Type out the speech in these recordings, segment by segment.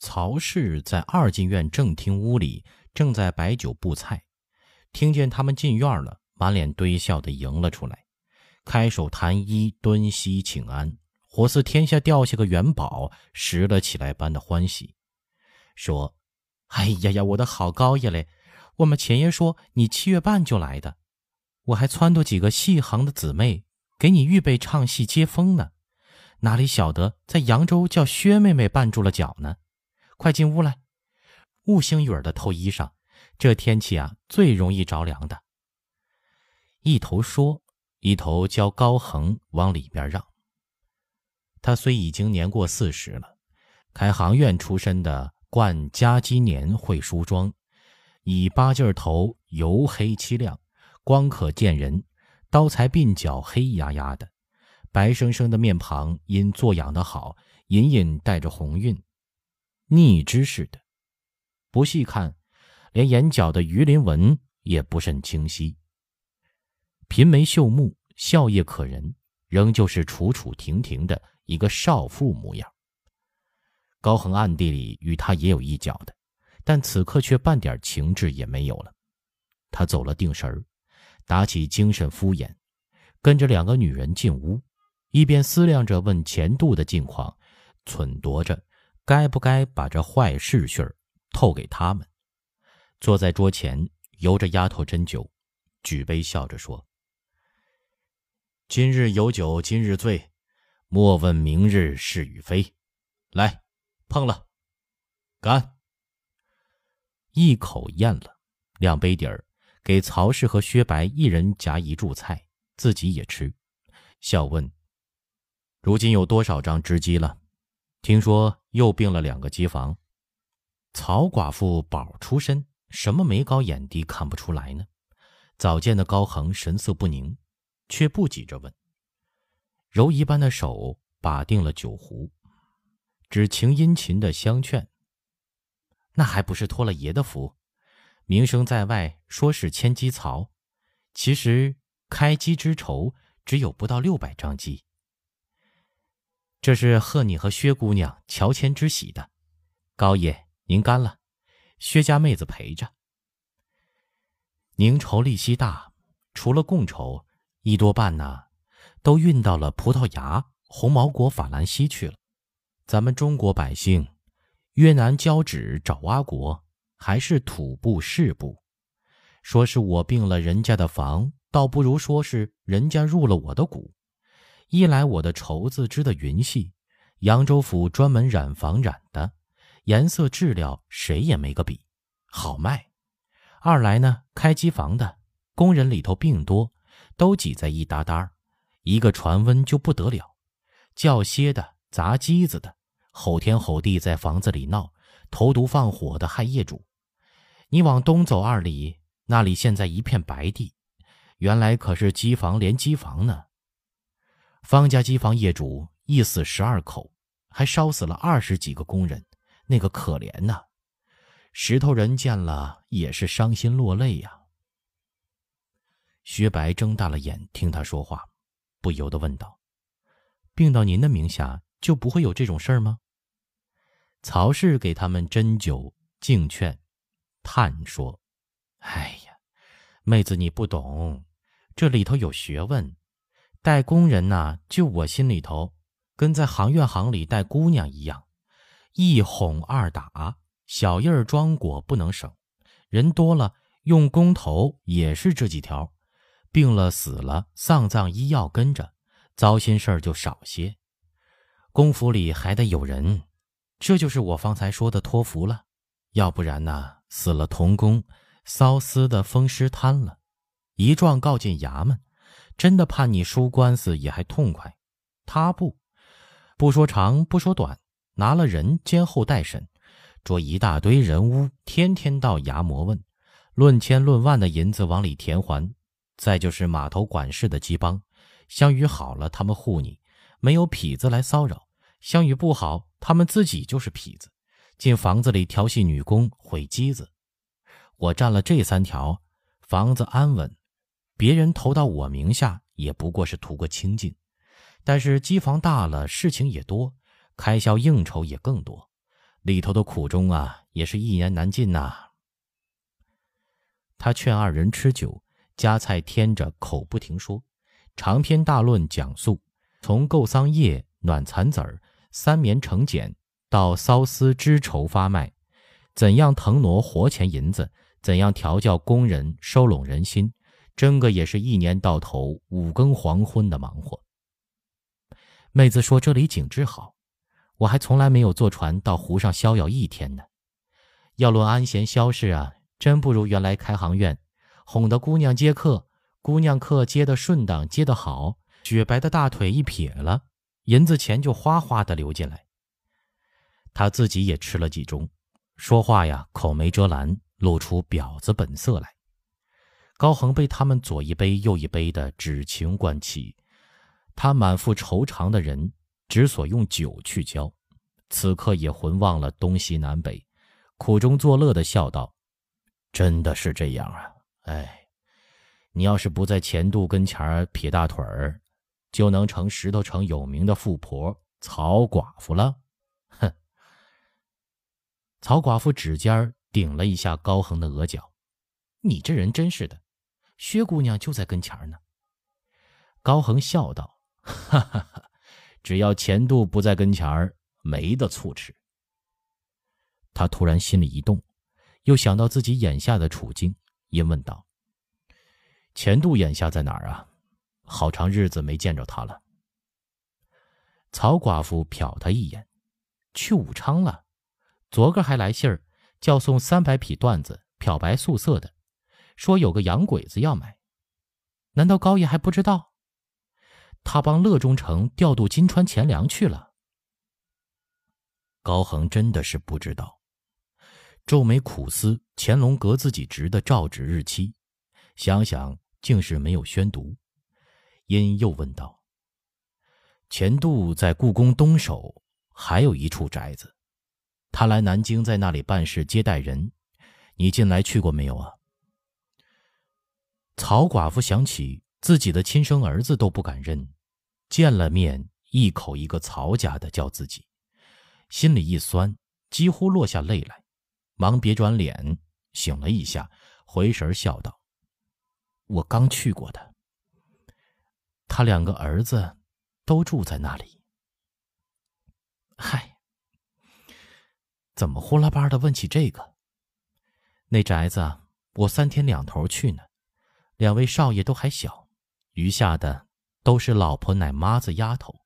曹氏在二进院正厅屋里正在摆酒布菜，听见他们进院了，满脸堆笑的迎了出来，开手弹衣蹲膝请安，活似天下掉下个元宝拾了起来般的欢喜，说：“哎呀呀，我的好高爷嘞！我们前爷说你七月半就来的，我还撺掇几个戏行的姊妹给你预备唱戏接风呢，哪里晓得在扬州叫薛妹妹绊住了脚呢？”快进屋来，雾星雨儿的透衣裳，这天气啊最容易着凉的。一头说，一头教高恒往里边让。他虽已经年过四十了，开行院出身的，冠家基年会梳妆，以八劲头油黑漆亮，光可见人，刀裁鬓角黑压压的，白生生的面庞因坐养的好，隐隐带着红晕。逆之似的，不细看，连眼角的鱼鳞纹也不甚清晰。颦眉秀目，笑靥可人，仍旧是楚楚婷婷的一个少妇模样。高恒暗地里与他也有一脚的，但此刻却半点情致也没有了。他走了定神儿，打起精神敷衍，跟着两个女人进屋，一边思量着问钱度的近况，忖度着。该不该把这坏事讯儿透给他们？坐在桌前，由着丫头斟酒，举杯笑着说：“今日有酒今日醉，莫问明日是与非。来，碰了，干！”一口咽了，两杯底儿，给曹氏和薛白一人夹一柱菜，自己也吃，笑问：“如今有多少张织机了？”听说又病了两个机房，曹寡妇宝出身，什么眉高眼低看不出来呢？早见的高恒神色不宁，却不急着问。柔一般的手把定了酒壶，只情殷勤的相劝：“那还不是托了爷的福，名声在外，说是千机槽，其实开机之筹只有不到六百张机。”这是贺你和薛姑娘乔迁之喜的，高爷您干了，薛家妹子陪着。宁筹利息大，除了贡筹，一多半呢，都运到了葡萄牙、红毛国、法兰西去了。咱们中国百姓，越南交趾爪哇国，还是土布市布。说是我并了人家的房，倒不如说是人家入了我的股。一来我的绸子织的云细，扬州府专门染坊染的，颜色质料谁也没个比，好卖；二来呢，开机房的工人里头病多，都挤在一搭搭一个传温就不得了。叫歇的、砸机子的，吼天吼地在房子里闹，投毒放火的害业主。你往东走二里，那里现在一片白地，原来可是机房连机房呢。方家机房业主一死十二口，还烧死了二十几个工人，那个可怜呐！石头人见了也是伤心落泪呀。薛白睁大了眼听他说话，不由得问道：“病到您的名下，就不会有这种事儿吗？”曹氏给他们斟酒敬劝，叹说：“哎呀，妹子你不懂，这里头有学问。”带工人呐，就我心里头，跟在行院行里带姑娘一样，一哄二打，小印儿装果不能省。人多了，用工头也是这几条，病了死了，丧葬医药跟着，糟心事儿就少些。公府里还得有人，这就是我方才说的托福了。要不然呐，死了童工，骚私的风湿瘫了，一状告进衙门。真的判你输官司也还痛快，他不，不说长不说短，拿了人监后待审，捉一大堆人屋，天天到衙门问，论千论万的银子往里填还。再就是码头管事的鸡帮，相与好了他们护你，没有痞子来骚扰；相与不好，他们自己就是痞子，进房子里调戏女工，毁机子。我占了这三条，房子安稳。别人投到我名下也不过是图个清净，但是机房大了，事情也多，开销应酬也更多，里头的苦衷啊，也是一言难尽呐。他劝二人吃酒，夹菜添着，口不停说，长篇大论讲述，从购桑叶、暖蚕籽儿、三棉成茧，到缫丝织绸发卖，怎样腾挪活钱银子，怎样调教工人，收拢人心，真个也是一年到头五更黄昏的忙活。妹子说：“这里景致好。”我还从来没有坐船到湖上逍遥一天呢。要论安闲消事啊，真不如原来开行院，哄得姑娘接客，姑娘客接得顺当，接得好，雪白的大腿一撇了，银子钱就哗哗的流进来。他自己也吃了几盅，说话呀口没遮拦，露出婊子本色来。高恒被他们左一杯右一杯的指情灌起，他满腹愁肠的人。只所用酒去浇，此刻也浑忘了东西南北，苦中作乐的笑道：“真的是这样啊！哎，你要是不在钱度跟前儿撇大腿儿，就能成石头城有名的富婆曹寡妇了。”哼！曹寡妇指尖顶了一下高恒的额角：“你这人真是的，薛姑娘就在跟前儿呢。”高恒笑道：“哈哈哈。”只要钱度不在跟前儿，没得醋吃。他突然心里一动，又想到自己眼下的处境，因问道：“钱度眼下在哪儿啊？好长日子没见着他了。”曹寡妇瞟他一眼：“去武昌了，昨个还来信儿，叫送三百匹缎子，漂白素色的，说有个洋鬼子要买。难道高爷还不知道？”他帮乐中城调度金川钱粮去了。高恒真的是不知道，皱眉苦思乾隆阁自己值的诏旨日期，想想竟是没有宣读，因又问道：“钱度在故宫东首还有一处宅子，他来南京在那里办事接待人，你近来去过没有啊？”曹寡妇想起。自己的亲生儿子都不敢认，见了面一口一个曹家的叫自己，心里一酸，几乎落下泪来，忙别转脸，醒了一下，回神笑道：“我刚去过的。他两个儿子都住在那里。”嗨，怎么呼啦巴的问起这个？那宅子我三天两头去呢，两位少爷都还小。余下的都是老婆奶妈子丫头，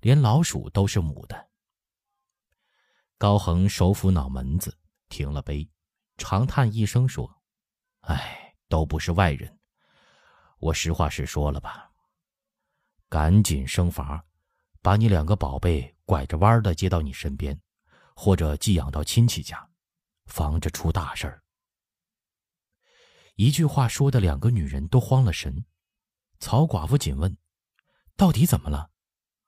连老鼠都是母的。高恒手抚脑门子，停了杯，长叹一声说：“哎，都不是外人，我实话实说了吧。赶紧生法，把你两个宝贝拐着弯的接到你身边，或者寄养到亲戚家，防着出大事儿。”一句话说的，两个女人都慌了神。曹寡妇紧问：“到底怎么了？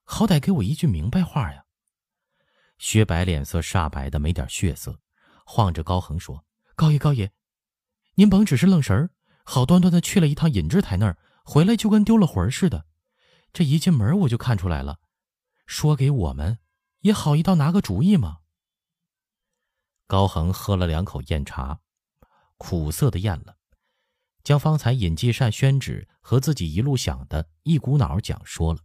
好歹给我一句明白话呀！”薛白脸色煞白的没点血色，晃着高恒说：“高爷，高爷，您甭只是愣神儿，好端端的去了一趟尹志台那儿，回来就跟丢了魂似的。这一进门我就看出来了，说给我们也好一道拿个主意嘛。”高恒喝了两口酽茶，苦涩的咽了。将方才尹继善宣旨和自己一路想的一股脑讲说了，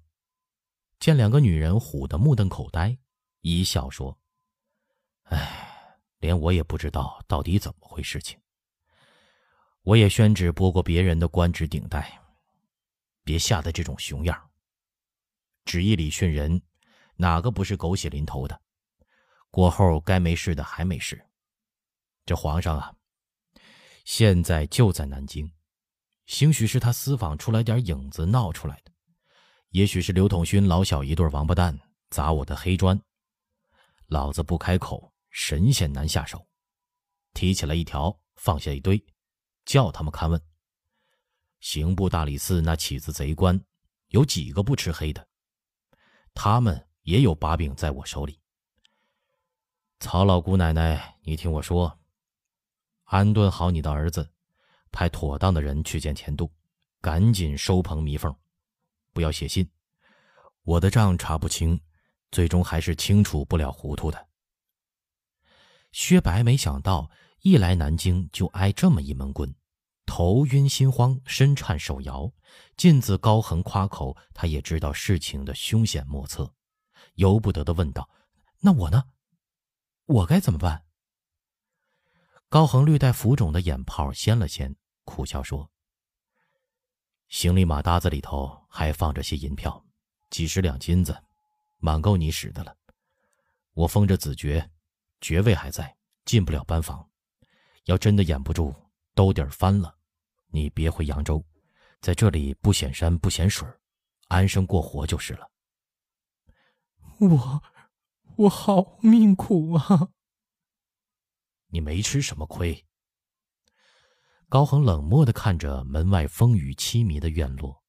见两个女人唬得目瞪口呆，一笑说：“哎，连我也不知道到底怎么回事情。我也宣旨拨过别人的官职顶戴，别吓得这种熊样。旨意里训人，哪个不是狗血淋头的？过后该没事的还没事。这皇上啊！”现在就在南京，兴许是他私访出来点影子闹出来的，也许是刘统勋老小一对王八蛋砸我的黑砖，老子不开口，神仙难下手。提起来一条，放下一堆，叫他们看问。刑部大理寺那起子贼官，有几个不吃黑的？他们也有把柄在我手里。曹老姑奶奶，你听我说。安顿好你的儿子，派妥当的人去见钱度，赶紧收棚弥缝，不要写信。我的账查不清，最终还是清楚不了糊涂的。薛白没想到一来南京就挨这么一闷棍，头晕心慌，身颤手摇。尽自高恒夸口，他也知道事情的凶险莫测，由不得的问道：“那我呢？我该怎么办？”高恒略带浮肿的眼泡掀了掀，苦笑说：“行李马搭子里头还放着些银票，几十两金子，满够你使的了。我封着子爵，爵位还在，进不了班房。要真的掩不住，兜底翻了，你别回扬州。”在这里不显山不显水，安生过活就是了。我，我好命苦啊！你没吃什么亏。高恒冷漠的看着门外风雨凄迷的院落，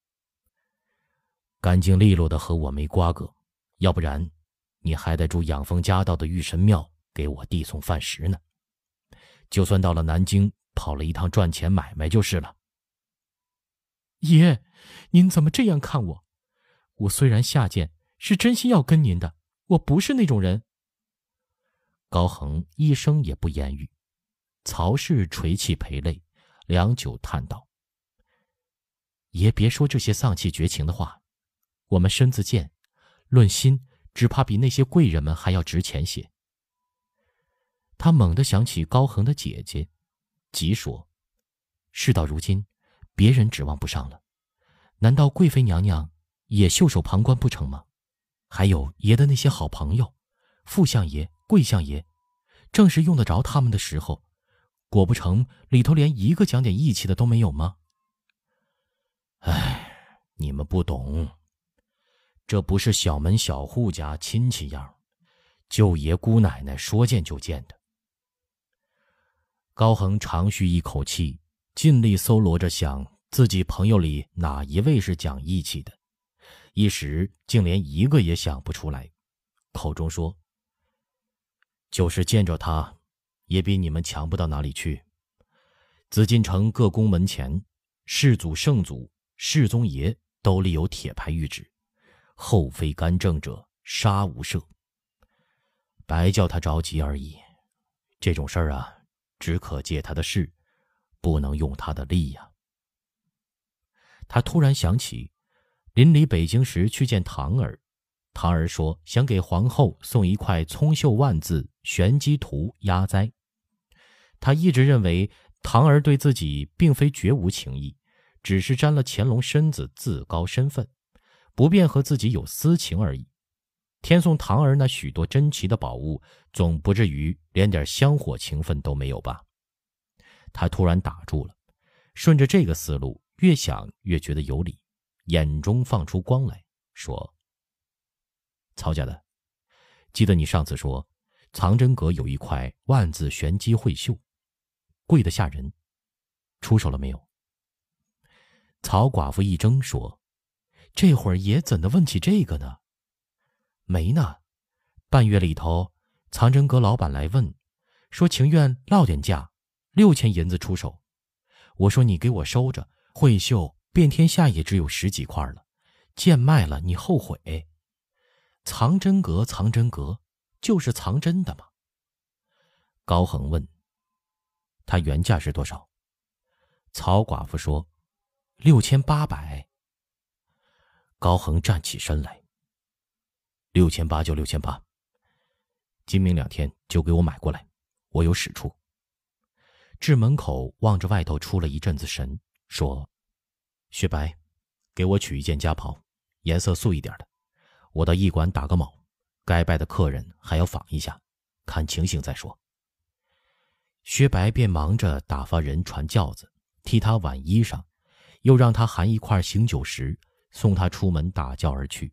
干净利落的和我没瓜葛，要不然，你还得住养蜂家道的玉神庙给我递送饭食呢。就算到了南京，跑了一趟赚钱买卖就是了。爷，您怎么这样看我？我虽然下贱，是真心要跟您的。我不是那种人。高恒一声也不言语，曹氏垂泣陪泪，良久叹道：“爷别说这些丧气绝情的话，我们身子贱，论心，只怕比那些贵人们还要值钱些。”他猛地想起高恒的姐姐，急说：“事到如今。”别人指望不上了，难道贵妃娘娘也袖手旁观不成吗？还有爷的那些好朋友，副相爷、贵相爷，正是用得着他们的时候，果不成里头连一个讲点义气的都没有吗？哎，你们不懂，这不是小门小户家亲戚样，舅爷姑奶奶说见就见的。高恒长吁一口气。尽力搜罗着，想自己朋友里哪一位是讲义气的，一时竟连一个也想不出来，口中说：“就是见着他，也比你们强不到哪里去。紫禁城各宫门前，世祖、圣祖、世宗爷都立有铁牌谕旨，后妃干政者，杀无赦。白叫他着急而已。这种事儿啊，只可借他的势。”不能用他的力呀！他突然想起，临离北京时去见唐儿，唐儿说想给皇后送一块葱绣万字玄机图压灾。他一直认为唐儿对自己并非绝无情意，只是沾了乾隆身子自高身份，不便和自己有私情而已。天送唐儿那许多珍奇的宝物，总不至于连点香火情分都没有吧？他突然打住了，顺着这个思路，越想越觉得有理，眼中放出光来说：“曹家的，记得你上次说，藏真阁有一块万字玄机绘绣，贵得吓人，出手了没有？”曹寡妇一怔说：“这会儿爷怎的问起这个呢？没呢，半月里头，藏真阁老板来问，说情愿落点价。”六千银子出手，我说你给我收着。会绣遍天下也只有十几块了，贱卖了你后悔。藏真阁，藏真阁，就是藏真的嘛。高恒问：“他原价是多少？”曹寡妇说：“六千八百。”高恒站起身来：“六千八就六千八，今明两天就给我买过来，我有使处。”至门口望着外头，出了一阵子神，说：“雪白，给我取一件家袍，颜色素一点的。我到驿馆打个卯，该拜的客人还要访一下，看情形再说。”薛白便忙着打发人传轿子，替他挽衣裳，又让他含一块醒酒石，送他出门打轿而去。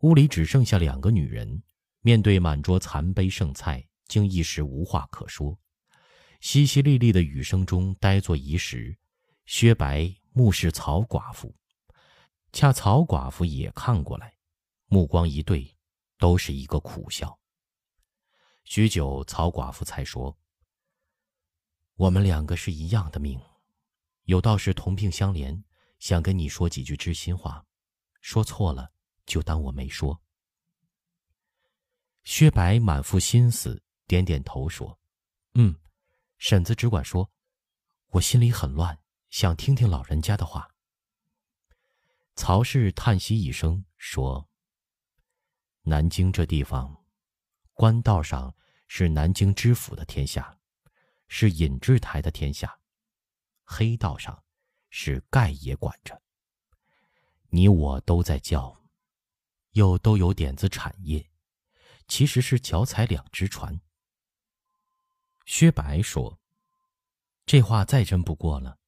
屋里只剩下两个女人，面对满桌残杯剩菜，竟一时无话可说。淅淅沥沥的雨声中，呆坐一时。薛白目视曹寡妇，恰曹寡妇也看过来，目光一对，都是一个苦笑。许久，曹寡妇才说：“我们两个是一样的命，有道是同病相怜，想跟你说几句知心话，说错了就当我没说。”薛白满腹心思。点点头说：“嗯。”婶子只管说：“我心里很乱，想听听老人家的话。”曹氏叹息一声说：“南京这地方，官道上是南京知府的天下，是尹志台的天下；黑道上是盖爷管着。你我都在叫，又都有点子产业，其实是脚踩两只船。”薛白说：“这话再真不过了，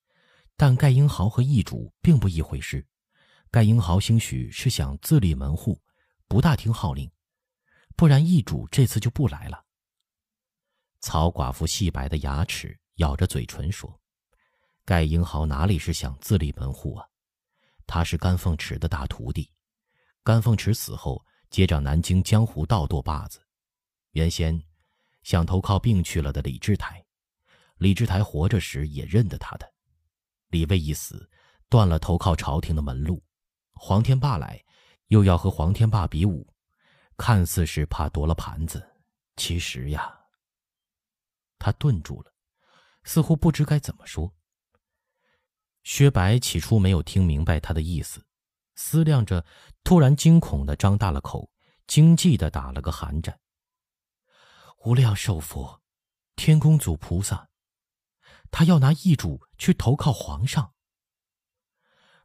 但盖英豪和易主并不一回事。”盖英豪兴许是想自立门户，不大听号令，不然易主这次就不来了。曹寡妇细白的牙齿咬着嘴唇说：“盖英豪哪里是想自立门户啊？他是甘凤池的大徒弟，甘凤池死后接掌南京江湖道舵把子。原先想投靠病去了的李志台，李志台活着时也认得他的。李卫一死，断了投靠朝廷的门路。”黄天霸来，又要和黄天霸比武，看似是怕夺了盘子，其实呀，他顿住了，似乎不知该怎么说。薛白起初没有听明白他的意思，思量着，突然惊恐的张大了口，惊悸的打了个寒战。无量寿佛，天公祖菩萨，他要拿义主去投靠皇上。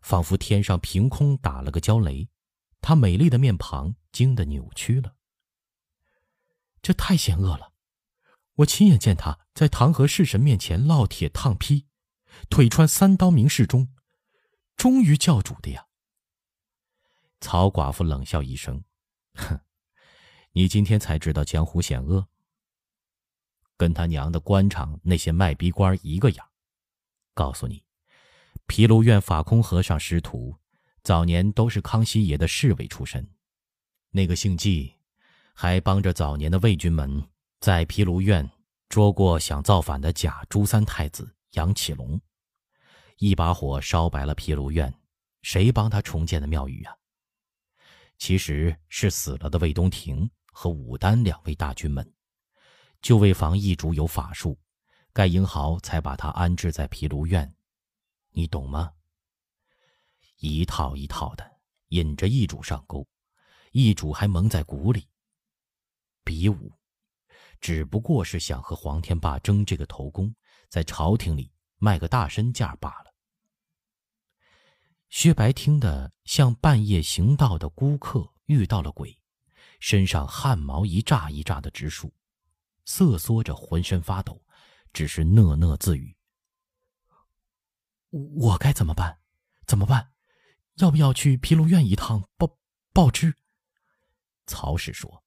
仿佛天上凭空打了个焦雷，他美丽的面庞惊得扭曲了。这太险恶了！我亲眼见他在唐河式神面前烙铁烫劈，腿穿三刀明示钟，忠于教主的呀。曹寡妇冷笑一声：“哼，你今天才知道江湖险恶，跟他娘的官场那些卖逼官一个样。告诉你。”毗卢院法空和尚师徒，早年都是康熙爷的侍卫出身。那个姓纪，还帮着早年的魏军门在毗卢院捉过想造反的假朱三太子杨启龙，一把火烧白了毗卢院。谁帮他重建的庙宇啊？其实是死了的魏东亭和武丹两位大军门。就为防易主有法术，盖英豪才把他安置在毗卢院。你懂吗？一套一套的引着易主上钩，易主还蒙在鼓里。比武，只不过是想和黄天霸争这个头功，在朝廷里卖个大身价罢了。薛白听得像半夜行道的孤客遇到了鬼，身上汗毛一炸一炸的直竖，瑟缩着浑身发抖，只是讷讷自语。我该怎么办？怎么办？要不要去毗卢院一趟报报知？曹氏说：“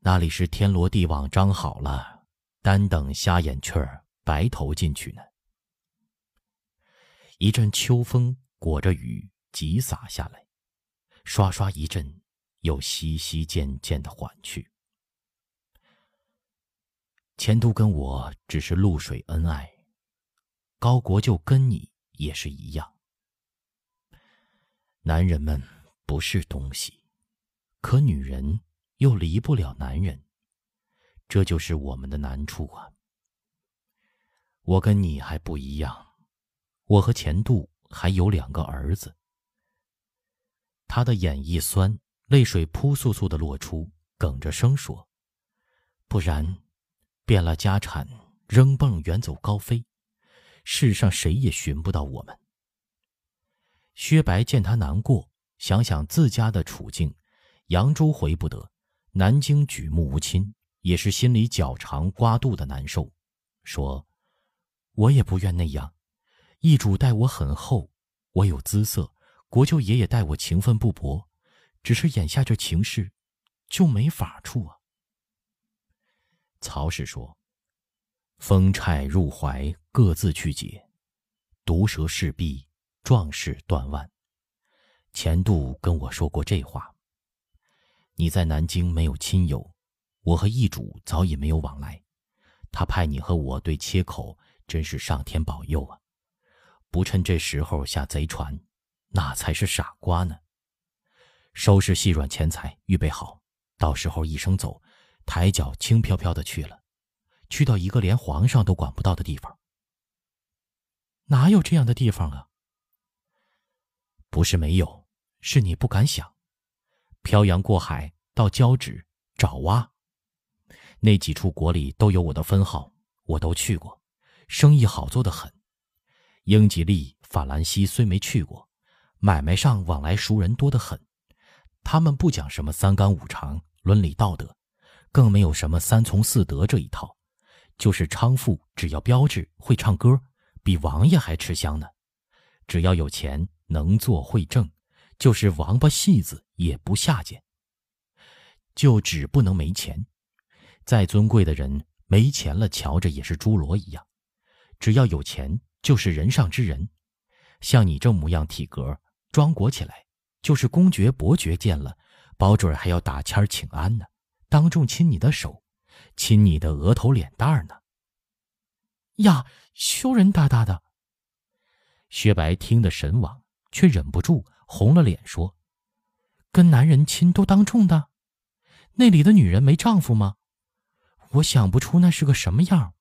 那里是天罗地网张好了，单等瞎眼雀儿白头进去呢。”一阵秋风裹着雨急洒下来，刷刷一阵，又稀稀渐渐的缓去。钱都跟我只是露水恩爱，高国舅跟你。也是一样。男人们不是东西，可女人又离不了男人，这就是我们的难处啊。我跟你还不一样，我和钱度还有两个儿子。他的眼一酸，泪水扑簌簌的落出，哽着声说：“不然，变了家产，扔蹦远走高飞。”世上谁也寻不到我们。薛白见他难过，想想自家的处境，扬州回不得，南京举目无亲，也是心里绞肠刮肚的难受，说：“我也不愿那样。义主待我很厚，我有姿色，国舅爷爷待我情分不薄，只是眼下这情势，就没法处啊。”曹氏说。风钗入怀，各自去解；毒蛇噬臂，壮士断腕。钱度跟我说过这话。你在南京没有亲友，我和易主早已没有往来。他派你和我对切口，真是上天保佑啊！不趁这时候下贼船，那才是傻瓜呢。收拾细软钱财，预备好，到时候一声走，抬脚轻飘飘的去了。去到一个连皇上都管不到的地方。哪有这样的地方啊？不是没有，是你不敢想。漂洋过海到交趾、爪哇，那几处国里都有我的分号，我都去过，生意好做的很。英吉利、法兰西虽没去过，买卖上往来熟人多得很。他们不讲什么三纲五常、伦理道德，更没有什么三从四德这一套，就是娼妇只要标致会唱歌，比王爷还吃香呢。只要有钱，能做会挣，就是王八戏子也不下贱。就只不能没钱，再尊贵的人没钱了，瞧着也是侏罗一样。只要有钱。就是人上之人，像你这模样体格，装裹起来，就是公爵伯爵见了，保准还要打签请安呢，当众亲你的手，亲你的额头脸蛋儿呢。呀，羞人哒哒的。薛白听得神往，却忍不住红了脸说：“跟男人亲都当众的，那里的女人没丈夫吗？我想不出那是个什么样。”